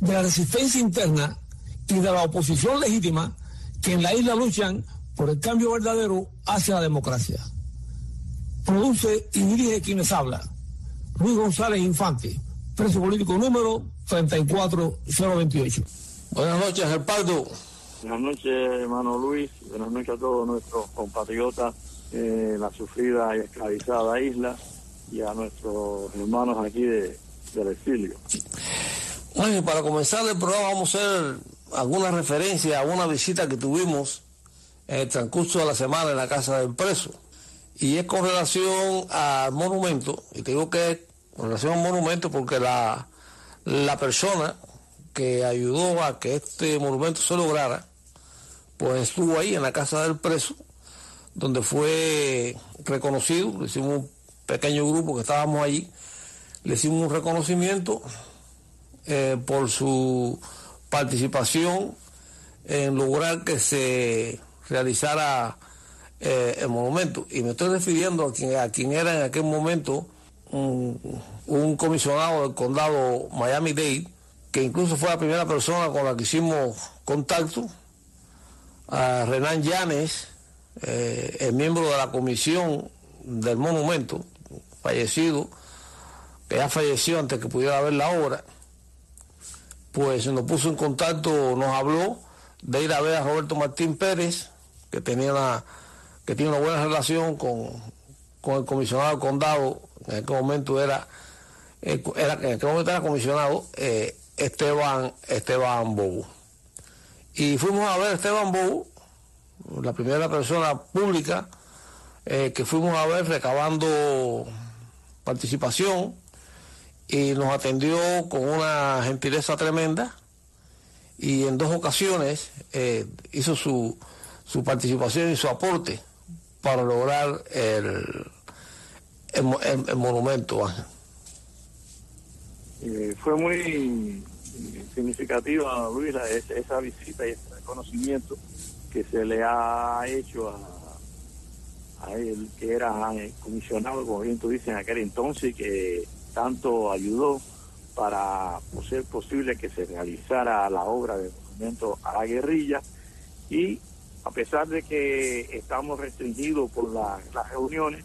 de la resistencia interna y de la oposición legítima que en la isla luchan por el cambio verdadero hacia la democracia. Produce y dirige quienes habla. Luis González Infante, preso político número 34028. Buenas noches, Gerpardo. Buenas noches, hermano Luis. Buenas noches a todos nuestros compatriotas en la sufrida y esclavizada isla y a nuestros hermanos aquí de, del exilio. Bueno, para comenzar el programa vamos a hacer alguna referencia a una visita que tuvimos en el transcurso de la semana en la casa del preso. Y es con relación al monumento, y te digo que es con relación al monumento porque la, la persona que ayudó a que este monumento se lograra, pues estuvo ahí en la casa del preso, donde fue reconocido, le hicimos un pequeño grupo que estábamos allí, le hicimos un reconocimiento eh, por su participación en lograr que se realizara eh, el monumento. Y me estoy refiriendo a quien, era en aquel momento un, un comisionado del condado Miami-Dade, que incluso fue la primera persona con la que hicimos contacto, a Renan Llanes, eh, el miembro de la comisión del monumento, fallecido, que ya falleció antes que pudiera ver la obra, pues nos puso en contacto, nos habló de ir a ver a Roberto Martín Pérez, que tenía una, que tiene una buena relación con, con el comisionado del condado, en aquel momento era, era en aquel momento era comisionado eh, Esteban, Esteban Bobo. Y fuimos a ver a Esteban Bobo, la primera persona pública eh, que fuimos a ver recabando participación y nos atendió con una gentileza tremenda y en dos ocasiones eh, hizo su, su participación y su aporte para lograr el, el, monumento. Eh, fue muy significativa, Luis, esa, esa visita y ese reconocimiento que se le ha hecho a, a él, que era comisionado, como bien tú dices, en aquel entonces, que tanto ayudó para ser posible que se realizara la obra del monumento a la guerrilla y a pesar de que estamos restringidos por la, las reuniones,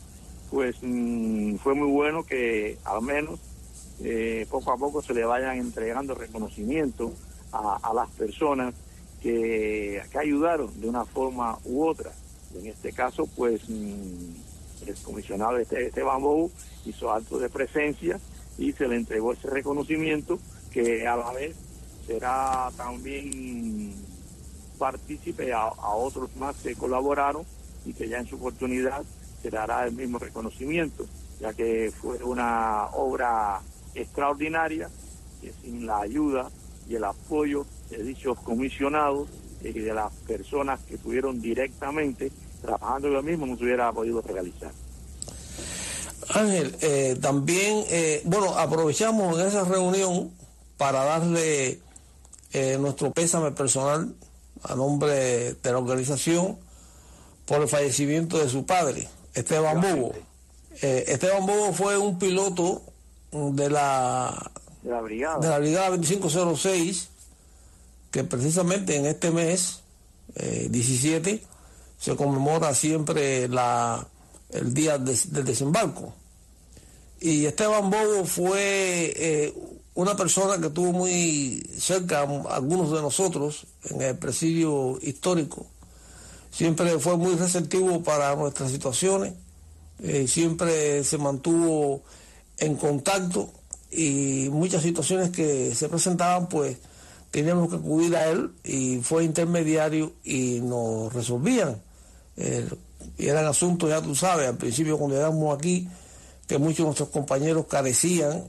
pues mmm, fue muy bueno que al menos eh, poco a poco se le vayan entregando reconocimiento a, las personas que, que, ayudaron de una forma u otra. En este caso, pues mmm, el comisionado Esteban Bou hizo acto de presencia y se le entregó ese reconocimiento que a la vez será también partícipe a, otros más que colaboraron y que ya en su oportunidad se dará el mismo reconocimiento, ya que fue una obra extraordinaria que sin la ayuda y el apoyo de dichos comisionados y de las personas que estuvieron directamente trabajando lo mismo no se hubiera podido realizar. Ángel, eh, también, eh, bueno, aprovechamos en esa reunión para darle eh, nuestro pésame personal a nombre de la organización por el fallecimiento de su padre, Esteban Bobo. Esteban Bobo fue un piloto de la, de la brigada, de la brigada 2506, que precisamente en este mes, 17, se conmemora siempre la el día del de desembarco. Y Esteban Bobo fue eh, una persona que estuvo muy cerca a algunos de nosotros en el presidio histórico. Siempre fue muy receptivo para nuestras situaciones, eh, siempre se mantuvo en contacto y muchas situaciones que se presentaban pues teníamos que acudir a él y fue intermediario y nos resolvían. Eh, y eran asuntos, ya tú sabes, al principio cuando llegamos aquí, que muchos de nuestros compañeros carecían,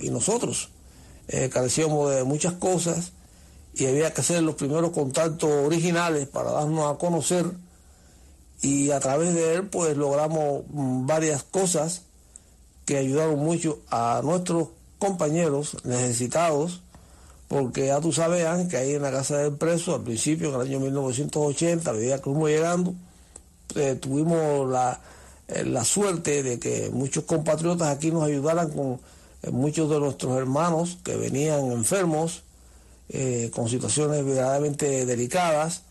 y nosotros eh, carecíamos de muchas cosas, y había que hacer los primeros contactos originales para darnos a conocer y a través de él pues logramos mm, varias cosas que ayudaron mucho a nuestros compañeros necesitados porque ya tú sabes que ahí en la casa del preso al principio en el año 1980 a medida que fuimos llegando eh, tuvimos la, eh, la suerte de que muchos compatriotas aquí nos ayudaran con eh, muchos de nuestros hermanos que venían enfermos con situaciones verdaderamente delicadas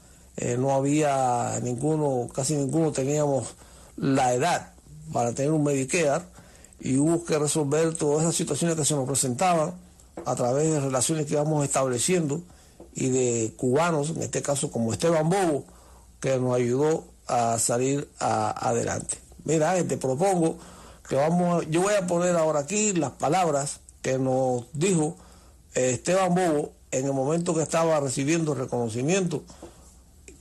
no había ninguno, casi ninguno teníamos la edad para tener un Medicare y hubo que resolver todas esas situaciones que se nos presentaban a través de relaciones que íbamos estableciendo y de cubanos, en este caso como Esteban Bobo, que nos ayudó a salir adelante. Mira, te propongo que vamos, yo voy a poner ahora aquí las palabras que nos dijo eh, Esteban Bobo en el momento que estaba recibiendo reconocimiento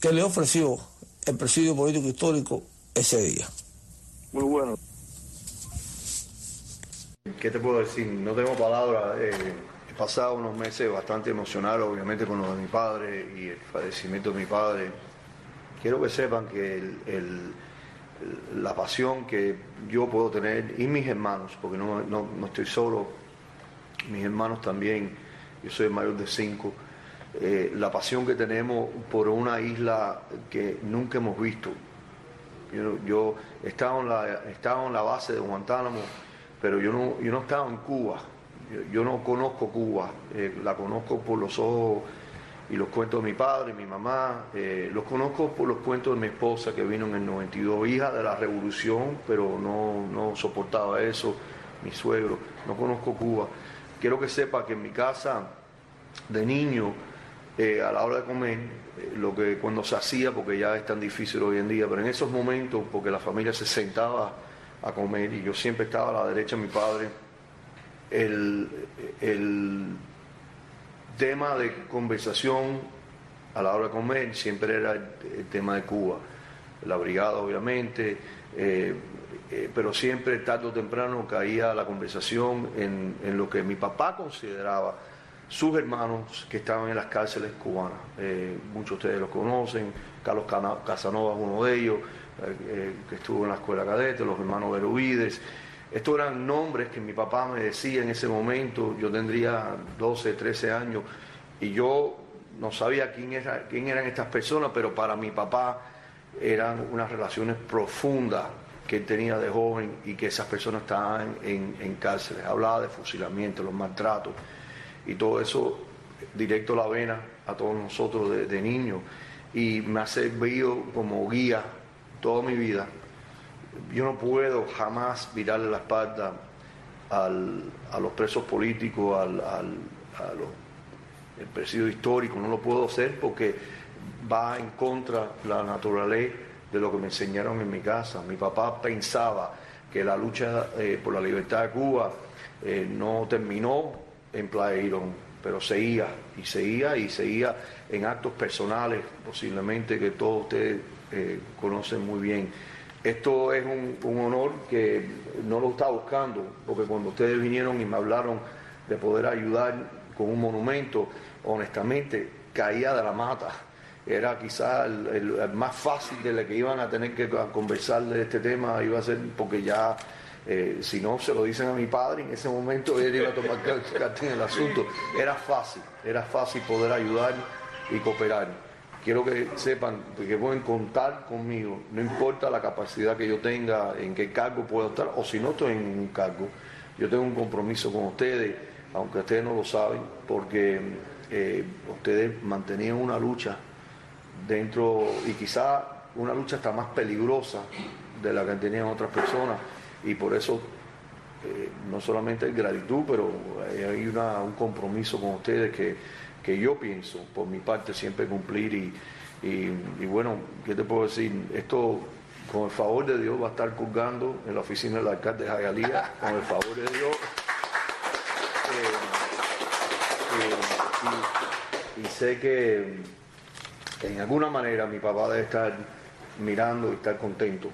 que le ofreció el presidio político histórico ese día. Muy bueno. ¿Qué te puedo decir? No tengo palabras. Eh, he pasado unos meses bastante emocionados, obviamente, con lo de mi padre y el fallecimiento de mi padre. Quiero que sepan que la pasión que yo puedo tener y mis hermanos, porque no, no estoy solo, mis hermanos también, yo soy el mayor de cinco, eh, la pasión que tenemos por una isla que nunca hemos visto. Yo, he, estado en la, en la base de Guantánamo, pero yo no, yo no estaba en Cuba. Yo, no conozco Cuba, eh, la conozco por los ojos y los cuentos de mi padre, mi mamá, eh, los conozco por los cuentos de mi esposa que vino en el 92, hija de la revolución, pero no, no soportaba eso, mi suegro, no conozco Cuba. Quiero que sepa que en mi casa de niño, eh, a la hora de comer, lo que cuando se hacía, porque ya es tan difícil hoy en día, pero en esos momentos, porque la familia se sentaba a comer y yo siempre estaba a la derecha de mi padre, el, tema de conversación a la hora de comer siempre era el, tema de Cuba, la brigada obviamente, eh, pero siempre tarde o temprano caía la conversación en, en lo que mi papá consideraba sus hermanos que estaban en las cárceles cubanas. Eh, muchos de ustedes los conocen, Carlos Casanova es uno de ellos, eh, que estuvo en la escuela cadete, los hermanos Berubides. Estos eran nombres que mi papá me decía en ese momento, yo tendría 12, 13 años, y yo no sabía quién, era, quién eran estas personas, pero para mi papá eran unas relaciones profundas que él tenía de joven y que esas personas estaban en, en cárceles. Hablaba de fusilamiento, los maltratos y todo eso directo a la vena a todos nosotros de, niños y me ha servido como guía toda mi vida. Yo no puedo jamás virarle la espalda a los presos políticos, al, al el presidio histórico, no lo puedo hacer porque va en contra la naturaleza de lo que me enseñaron en mi casa. Mi papá pensaba que la lucha eh, por la libertad de Cuba eh, no terminó en Playa pero seguía y seguía y seguía en actos personales, posiblemente que todos ustedes eh, conocen muy bien. Esto es un, honor que no lo estaba buscando, porque cuando ustedes vinieron y me hablaron de poder ayudar con un monumento, honestamente caía de la mata. Era quizás el, más fácil de lo que iban a tener que conversar de este tema, iba a ser porque ya eh, si no se lo dicen a mi padre, en ese momento él iba a tomar carta en el asunto. Era fácil, era fácil poder ayudar y cooperar. Quiero que sepan que pueden contar conmigo, no importa la capacidad que yo tenga, en qué cargo puedo estar, o si no estoy en un cargo. Yo tengo un compromiso con ustedes, aunque ustedes no lo saben, porque eh, ustedes mantenían una lucha dentro, y quizá una lucha hasta más peligrosa de la que tenían otras personas, y por eso eh, no solamente hay gratitud, pero hay un compromiso con ustedes que, yo pienso, por mi parte, siempre cumplir y, y, bueno, ¿qué te puedo decir? Esto, con el favor de Dios, va a estar colgando en la oficina del alcalde de Jayalía, con el favor de Dios. Eh, eh, y, sé que en alguna manera mi papá debe estar mirando y estar contento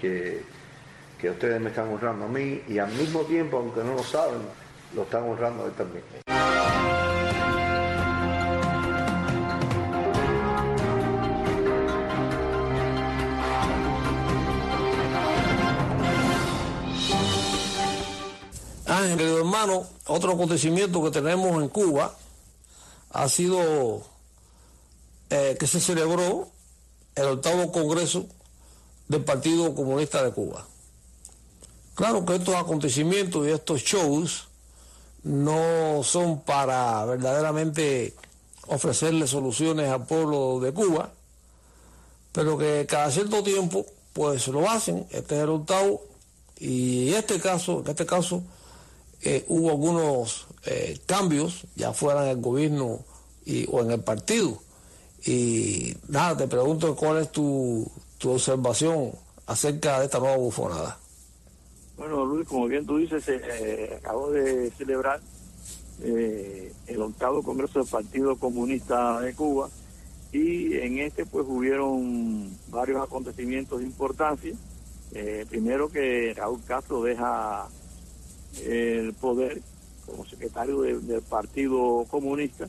que que ustedes me están honrando a mí y al mismo tiempo, aunque no lo saben, lo están honrando a él también. Ángel, hermano, otro acontecimiento que tenemos en Cuba ha sido eh, que se celebró el octavo Congreso del Partido Comunista de Cuba. Claro que estos acontecimientos y estos shows no son para verdaderamente ofrecerle soluciones al pueblo de Cuba, pero que cada cierto tiempo pues lo hacen, este es el octavo, y este caso, en este caso eh, hubo algunos eh, cambios, ya fuera en el gobierno y, o en el partido. Y nada, te pregunto cuál es tu, tu observación acerca de esta nueva bufonada. Bueno, Luis, como bien tú dices, eh, acabo de celebrar eh, el octavo Congreso del Partido Comunista de Cuba y en este pues hubieron varios acontecimientos de importancia. Eh, primero que Raúl Castro deja el poder como secretario del Partido Comunista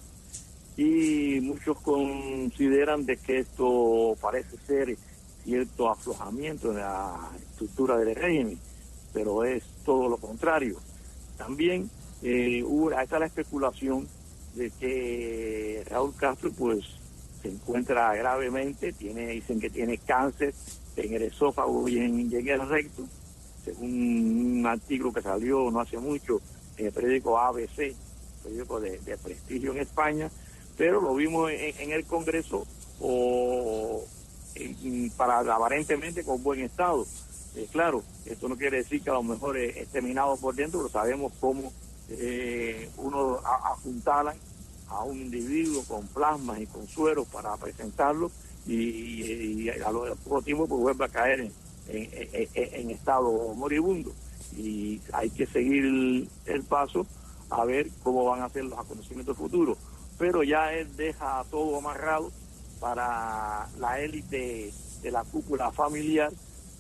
y muchos consideran de que esto parece ser cierto aflojamiento en la estructura del régimen, pero es todo lo contrario. También eh, hubo, la especulación de que Raúl Castro pues se encuentra gravemente, tiene, dicen que tiene cáncer en el esófago y en, el recto, según un artículo que salió no hace mucho en el periódico ABC, periódico de, prestigio en España, pero lo vimos en, el Congreso o para aparentemente con buen estado. Eh, claro, esto no quiere decir que a lo mejor es, terminado por dentro, pero sabemos cómo eh, uno apuntalan a un individuo con plasmas y con sueros para presentarlo y, a lo poco tiempo pues vuelve a caer en, en, estado moribundo. Y hay que seguir el, paso a ver cómo van a ser los acontecimientos futuros. Pero ya él deja todo amarrado para la élite de la cúpula familiar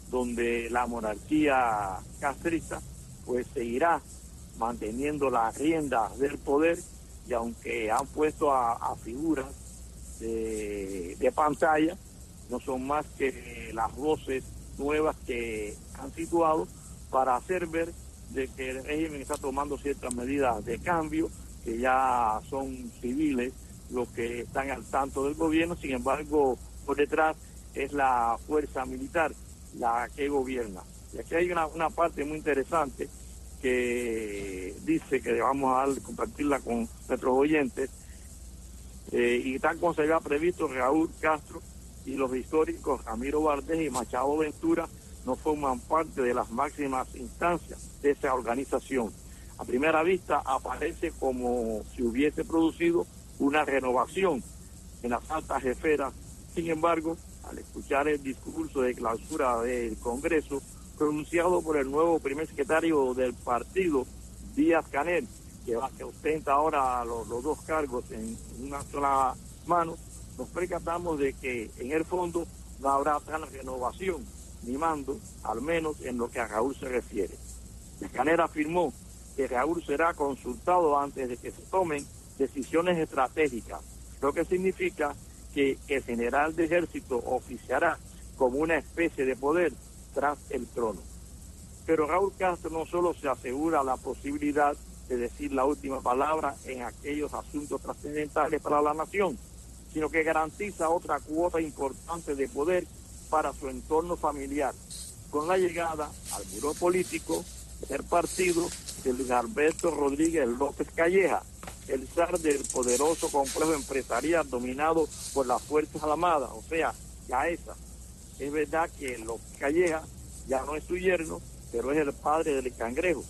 donde la monarquía castrista pues seguirá manteniendo las riendas del poder. Y aunque han puesto a, figuras de, de, pantalla, no son más que las voces nuevas que han situado para hacer ver de que el régimen está tomando ciertas medidas de cambio, que ya son civiles los que están al tanto del gobierno, sin embargo, por detrás es la fuerza militar la que gobierna. Y aquí hay una, una parte muy interesante que dice que vamos a compartirla con nuestros oyentes, eh, y tal como se había previsto, Raúl Castro y los históricos Ramiro Valdés y Machado Ventura no forman parte de las máximas instancias de esa organización. A primera vista aparece como si hubiese producido una renovación en las altas esferas. Sin embargo, al escuchar el discurso de clausura del Congreso, pronunciado por el nuevo primer secretario del partido, Díaz Canel, que, ostenta ahora los, dos cargos en una sola mano, nos percatamos de que en el fondo no habrá tal renovación ni mando, al menos en lo que a Raúl se refiere. Canel afirmó que Raúl será consultado antes de que se tomen decisiones estratégicas, lo que significa que el general de ejército oficiará como una especie de poder tras el trono. Pero Raúl Castro no solo se asegura la posibilidad de decir la última palabra en aquellos asuntos trascendentales para la nación, sino que garantiza otra cuota importante de poder para su entorno familiar, con la llegada al buró político del partido de Luis Alberto Rodríguez López Calleja, el zar del poderoso complejo empresarial dominado por las Fuerzas Armadas, o sea, ya esa es verdad que los Calleja ya no es su yerno, pero es el padre del cangrejo.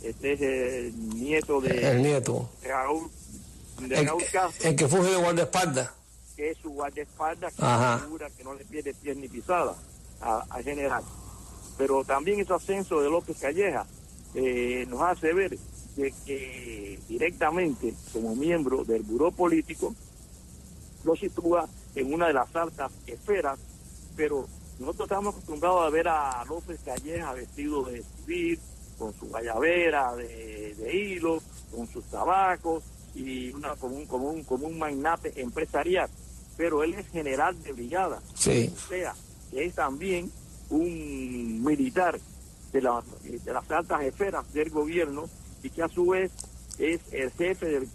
Este es el nieto de el nieto. Raúl, de el, Raúl Castro. El que fue de guardaespaldas. Que es su guardaespaldas, que que no le pierde pies ni pisada a, general. Pero también ese ascenso de López Calleja eh, nos hace ver de que directamente como miembro del buró político lo sitúa en una de las altas esferas pero nosotros estamos acostumbrados a ver a López Calleja vestido de civil, con su guayabera de, hilo, con sus tabacos y una, como, un, como, un, como un magnate empresarial. Pero él es general de brigada. Sí. O sea, es también un militar de, de las altas esferas del gobierno y que a su vez es el jefe del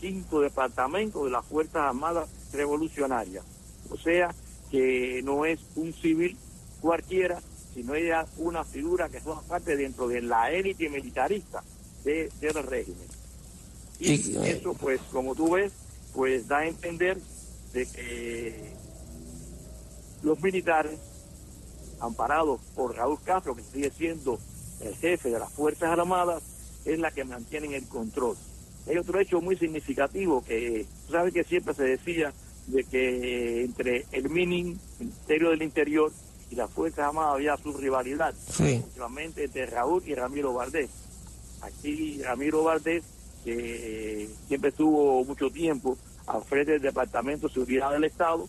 quinto departamento de las Fuerzas Armadas Revolucionarias. O sea, que no es un civil cualquiera, sino ella una figura que forma parte dentro de la élite militarista de, del régimen. Y eso, pues, como tú ves, pues da a entender de que los militares, amparados por Raúl Castro, que sigue siendo el jefe de las Fuerzas Armadas, es la que mantienen el control. Hay otro hecho muy significativo que, sabes que siempre se decía de que entre el Ministerio del Interior y las Fuerzas Armadas había su rivalidad, sí. entre Raúl y Ramiro Valdés. Aquí Ramiro Valdés, que siempre estuvo mucho tiempo al frente del Departamento de Seguridad del Estado,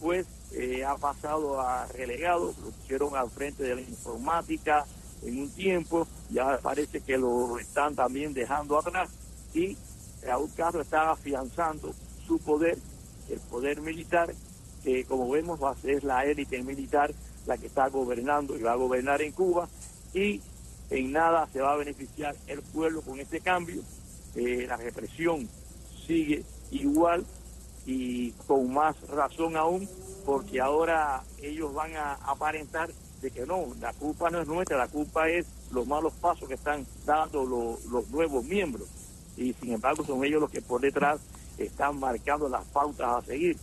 pues eh, ha pasado a relegado, lo pusieron al frente de la informática en un tiempo, ya parece que lo están también dejando atrás y Raúl Castro está afianzando su poder, el poder militar, que como vemos va a ser la élite militar la que está gobernando y va a gobernar en Cuba y en nada se va a beneficiar el pueblo con este cambio. Eh, la represión sigue igual y con más razón aún porque ahora ellos van a aparentar de que no, la culpa no es nuestra, la culpa es los malos pasos que están dando los nuevos miembros y sin embargo son ellos los que por detrás están marcando las pautas a seguir.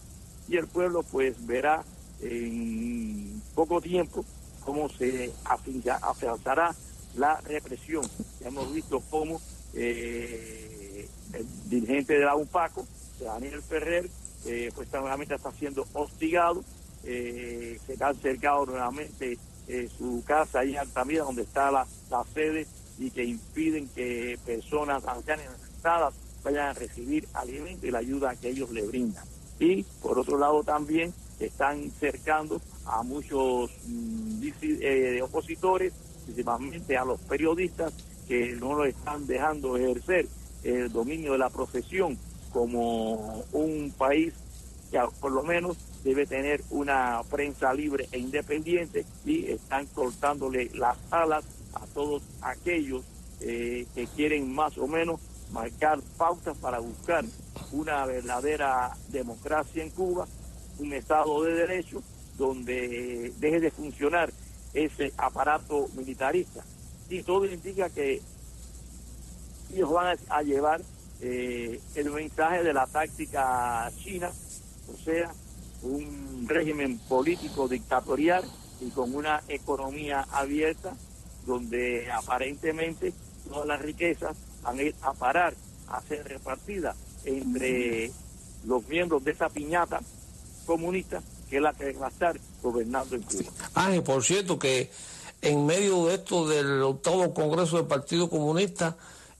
Y el pueblo pues verá en poco tiempo cómo se afianzará la represión. Ya hemos visto cómo eh, el dirigente de la UPACO, Daniel Ferrer, eh, pues nuevamente está siendo hostigado, eh, se ha acercado nuevamente su casa ahí en Altamira, donde está la, la sede, y que impiden que personas ancianas vayan a recibir alimento y la ayuda que ellos le brindan. Y por otro lado también están cercando a muchos mm, eh, opositores, principalmente a los periodistas que no lo están dejando ejercer el dominio de la profesión como un país que por lo menos debe tener una prensa libre e independiente y están cortándole las alas a todos aquellos eh, que quieren más o menos marcar pautas para buscar una verdadera democracia en Cuba, un Estado de Derecho donde deje de funcionar ese aparato militarista. Y todo indica que ellos van a llevar eh, el mensaje de la táctica china, o sea, un régimen político dictatorial y con una economía abierta donde aparentemente todas las riquezas van a a parar, a ser repartida entre los miembros de esa piñata comunista que es la que va a estar gobernando en Cuba. Ángel, por cierto que en medio de esto del octavo Congreso del Partido Comunista,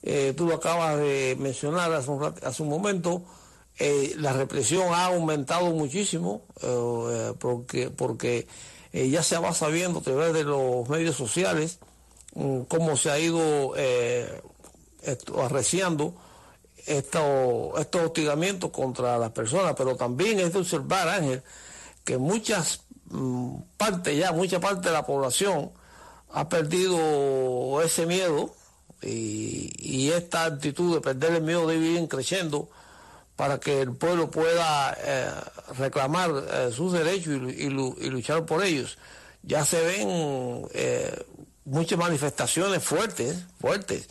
eh, tú lo acabas de mencionar hace un, hace un momento, eh, la represión ha aumentado muchísimo eh, porque, porque ya se va sabiendo a través de los medios sociales mm, cómo se ha ido arreciando estos, estos hostigamientos contra las personas, pero también es de observar, Ángel, que muchas mm, partes ya, mucha parte de la población ha perdido ese miedo y, esta actitud de perder el miedo de vivir creciendo para que el pueblo pueda eh, reclamar eh, sus derechos y, luchar por ellos. Ya se ven eh, muchas manifestaciones fuertes, fuertes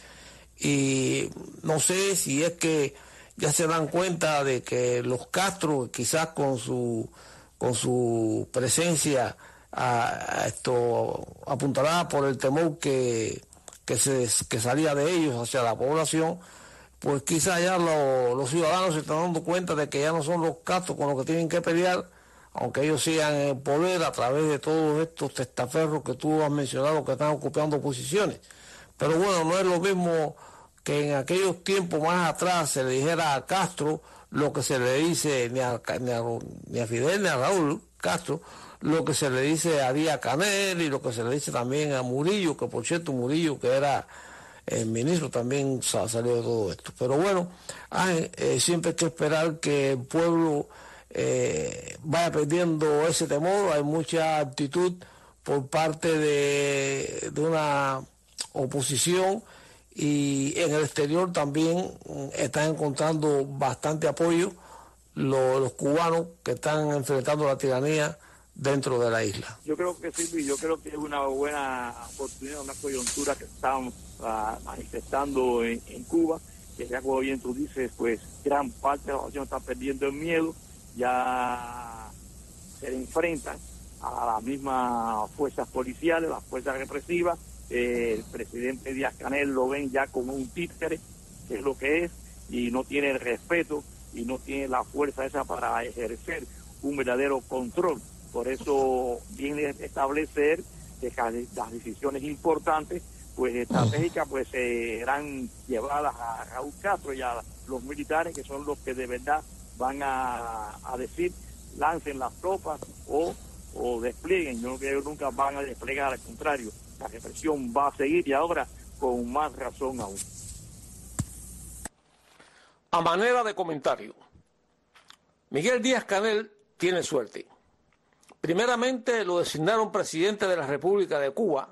y no sé si es que ya se dan cuenta de que los Castro quizás con su con su presencia a, esto apuntará por el temor que, que, se, que salía de ellos hacia la población, pues quizás ya los ciudadanos se están dando cuenta de que ya no son los Castro con los que tienen que pelear, aunque ellos sigan en poder a través de todos estos testaferros que tú has mencionado que están ocupando posiciones. Pero bueno, no es lo mismo que en aquellos tiempos más atrás se le dijera a Castro lo que se le dice ni a, ni a, Fidel ni a Raúl Castro, lo que se le dice a Díaz Canel y lo que se le dice también a Murillo, que por cierto Murillo que era el ministro también salió de todo esto. Pero bueno, eh, siempre hay que esperar que el pueblo eh, vaya perdiendo ese temor, hay mucha actitud por parte de, de una oposición y en el exterior también están encontrando bastante apoyo los, cubanos que están enfrentando la tiranía dentro de la isla. Yo creo que sí, yo creo que es una buena oportunidad, una coyuntura que estamos ah, manifestando en, Cuba, que ya como bien tú dices, pues gran parte de la población está perdiendo el miedo, ya se enfrentan a las mismas fuerzas policiales, las fuerzas represivas, el presidente Díaz Canel lo ven ya como un títere, que es lo que es, y no tiene el respeto y no tiene la fuerza esa para ejercer un verdadero control. Por eso viene a establecer que las decisiones importantes, pues estratégicas, pues serán llevadas a Raúl Castro y a los militares, que son los que de verdad van a, decir, lancen las tropas o, o desplieguen. Yo creo que nunca van a desplegar, al contrario, la represión va a seguir y ahora con más razón aún. A manera de comentario, Miguel Díaz Canel tiene suerte. Primeramente lo designaron presidente de la República de Cuba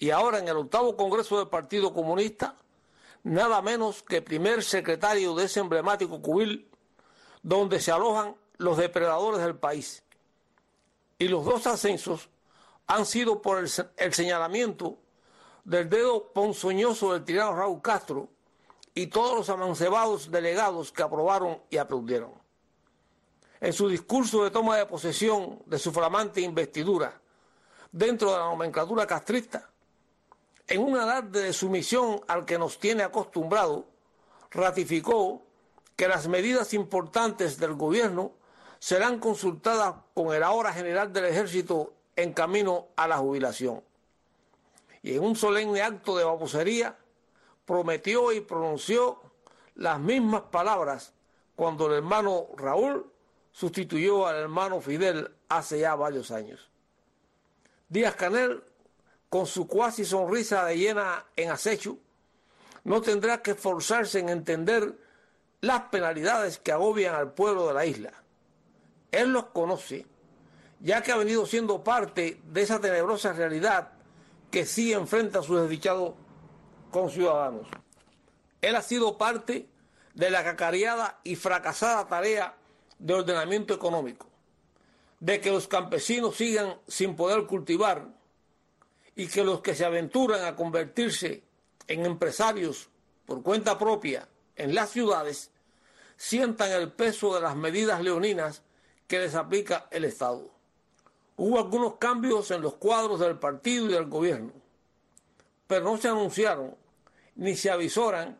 y ahora en el octavo Congreso del Partido Comunista, nada menos que primer secretario de ese emblemático cubil donde se alojan los depredadores del país. Y los dos ascensos han sido por el, señalamiento del dedo ponzoñoso del tirano Raúl Castro y todos los amancebados delegados que aprobaron y aplaudieron. En su discurso de toma de posesión de su flamante investidura dentro de la nomenclatura castrista, en un alarde de sumisión al que nos tiene acostumbrado, ratificó que las medidas importantes del gobierno serán consultadas con el ahora general del ejército en camino a la jubilación. Y en un solemne acto de babosería prometió y pronunció las mismas palabras cuando el hermano Raúl sustituyó al hermano Fidel hace ya varios años. Díaz Canel, con su cuasi sonrisa de llena en acecho, no tendrá que esforzarse en entender las penalidades que agobian al pueblo de la isla. Él los conoce ya que ha venido siendo parte de esa tenebrosa realidad que sí enfrenta a sus desdichados conciudadanos. Él ha sido parte de la cacareada y fracasada tarea de ordenamiento económico, de que los campesinos sigan sin poder cultivar y que los que se aventuran a convertirse en empresarios por cuenta propia en las ciudades sientan el peso de las medidas leoninas que les aplica el Estado. Hubo algunos cambios en los cuadros del partido y del gobierno, pero no se anunciaron ni se avisoran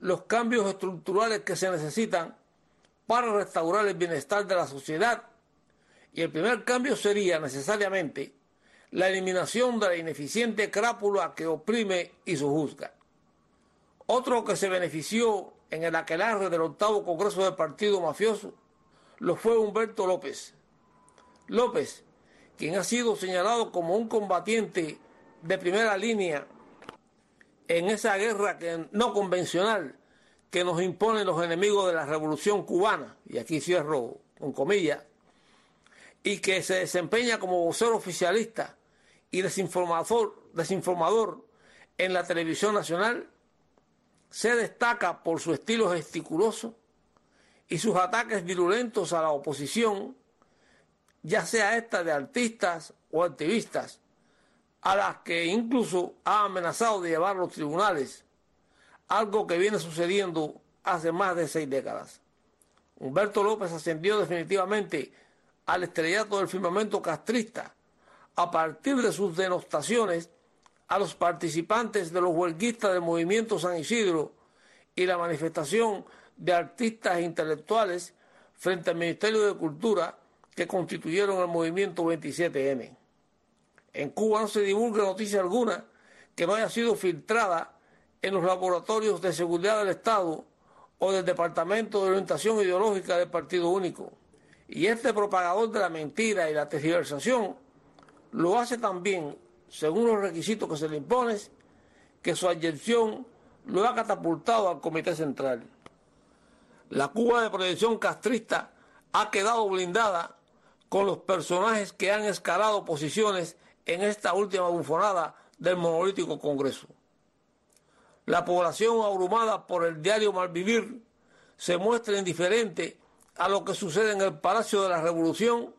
los cambios estructurales que se necesitan para restaurar el bienestar de la sociedad. Y el primer cambio sería necesariamente la eliminación de la ineficiente crápula que oprime y sojuzga. Otro que se benefició en el aquelarre del octavo Congreso del Partido Mafioso lo fue Humberto López. López, quien ha sido señalado como un combatiente de primera línea en esa guerra que, no convencional que nos imponen los enemigos de la revolución cubana, y aquí cierro con comillas, y que se desempeña como vocero oficialista y desinformador, desinformador en la televisión nacional, se destaca por su estilo gesticuloso y sus ataques virulentos a la oposición ya sea esta de artistas o activistas, a las que incluso ha amenazado de llevar los tribunales, algo que viene sucediendo hace más de seis décadas. Humberto López ascendió definitivamente al estrellato del firmamento castrista a partir de sus denostaciones a los participantes de los huelguistas del movimiento San Isidro y la manifestación de artistas e intelectuales frente al Ministerio de Cultura que constituyeron el movimiento 27M. En Cuba no se divulga noticia alguna que no haya sido filtrada en los laboratorios de seguridad del Estado o del Departamento de Orientación Ideológica del Partido Único. Y este propagador de la mentira y la tergiversación lo hace también, según los requisitos que se le imponen, que su adyección lo ha catapultado al Comité Central. La Cuba de proyección castrista ha quedado blindada con los personajes que han escalado posiciones en esta última bufonada del monolítico Congreso. La población abrumada por el diario malvivir se muestra indiferente a lo que sucede en el Palacio de la Revolución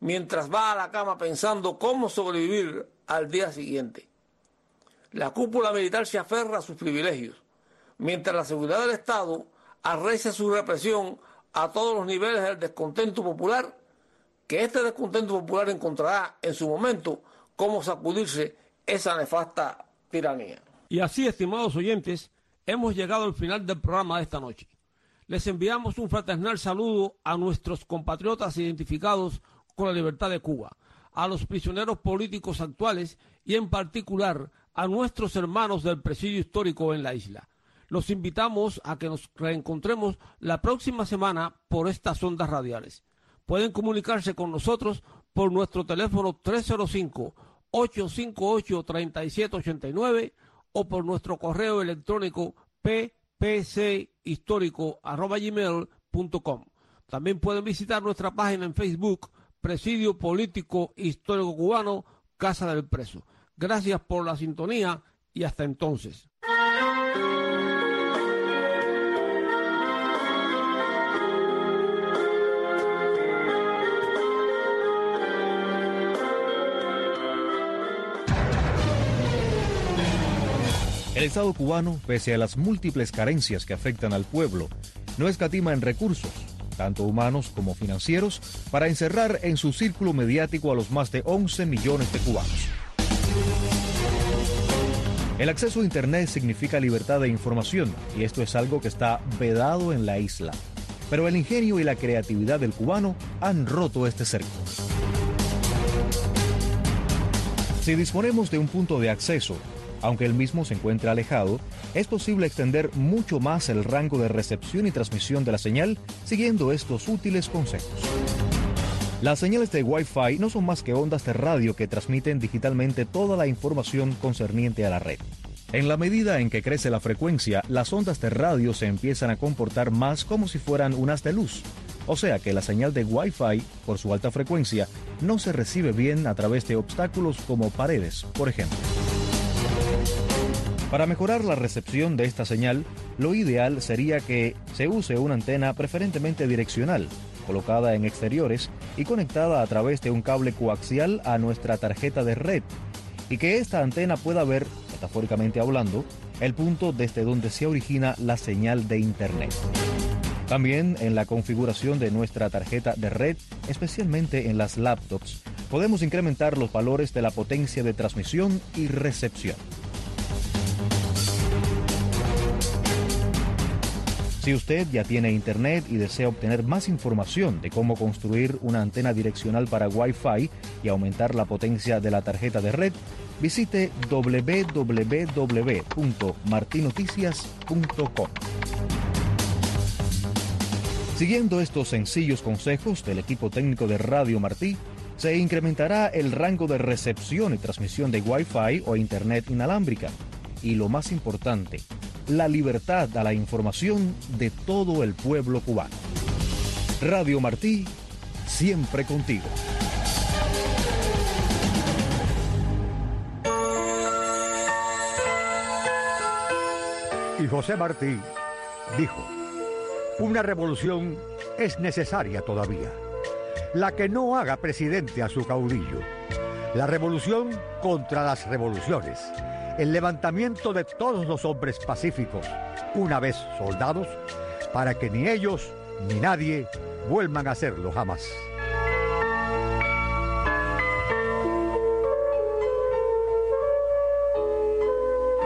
mientras va a la cama pensando cómo sobrevivir al día siguiente. La cúpula militar se aferra a sus privilegios, mientras la seguridad del Estado arrecia su represión a todos los niveles del descontento popular, que este descontento popular encontrará en su momento cómo sacudirse esa nefasta tiranía. Y así, estimados oyentes, hemos llegado al final del programa de esta noche. Les enviamos un fraternal saludo a nuestros compatriotas identificados con la libertad de Cuba, a los prisioneros políticos actuales y en particular a nuestros hermanos del presidio histórico en la isla. Los invitamos a que nos reencontremos la próxima semana por estas ondas radiales. Pueden comunicarse con nosotros por nuestro teléfono 305 858 3789 o por nuestro correo electrónico ppchistórico.com. También pueden visitar nuestra página en Facebook, Presidio Político Histórico Cubano, Casa del Preso. Gracias por la sintonía y hasta entonces. El Estado cubano, pese a las múltiples carencias que afectan al pueblo, no escatima en recursos, tanto humanos como financieros, para encerrar en su círculo mediático a los más de 11 millones de cubanos. El acceso a Internet significa libertad de información y esto es algo que está vedado en la isla. Pero el ingenio y la creatividad del cubano han roto este cerco. Si disponemos de un punto de acceso, aunque el mismo se encuentre alejado, es posible extender mucho más el rango de recepción y transmisión de la señal siguiendo estos útiles consejos. Las señales de Wi-Fi no son más que ondas de radio que transmiten digitalmente toda la información concerniente a la red. En la medida en que crece la frecuencia, las ondas de radio se empiezan a comportar más como si fueran unas de luz. O sea que la señal de Wi-Fi, por su alta frecuencia, no se recibe bien a través de obstáculos como paredes, por ejemplo. Para mejorar la recepción de esta señal, lo ideal sería que se use una antena preferentemente direccional, colocada en exteriores y conectada a través de un cable coaxial a nuestra tarjeta de red, y que esta antena pueda ver, metafóricamente hablando, el punto desde donde se origina la señal de Internet. También en la configuración de nuestra tarjeta de red, especialmente en las laptops, podemos incrementar los valores de la potencia de transmisión y recepción. Si usted ya tiene internet y desea obtener más información de cómo construir una antena direccional para Wi-Fi y aumentar la potencia de la tarjeta de red, visite www.martinoticias.com. Siguiendo estos sencillos consejos del equipo técnico de Radio Martí, se incrementará el rango de recepción y transmisión de Wi-Fi o Internet inalámbrica. Y lo más importante, la libertad a la información de todo el pueblo cubano. Radio Martí, siempre contigo. Y José Martí dijo, una revolución es necesaria todavía, la que no haga presidente a su caudillo, la revolución contra las revoluciones el levantamiento de todos los hombres pacíficos, una vez soldados, para que ni ellos ni nadie vuelvan a hacerlo jamás.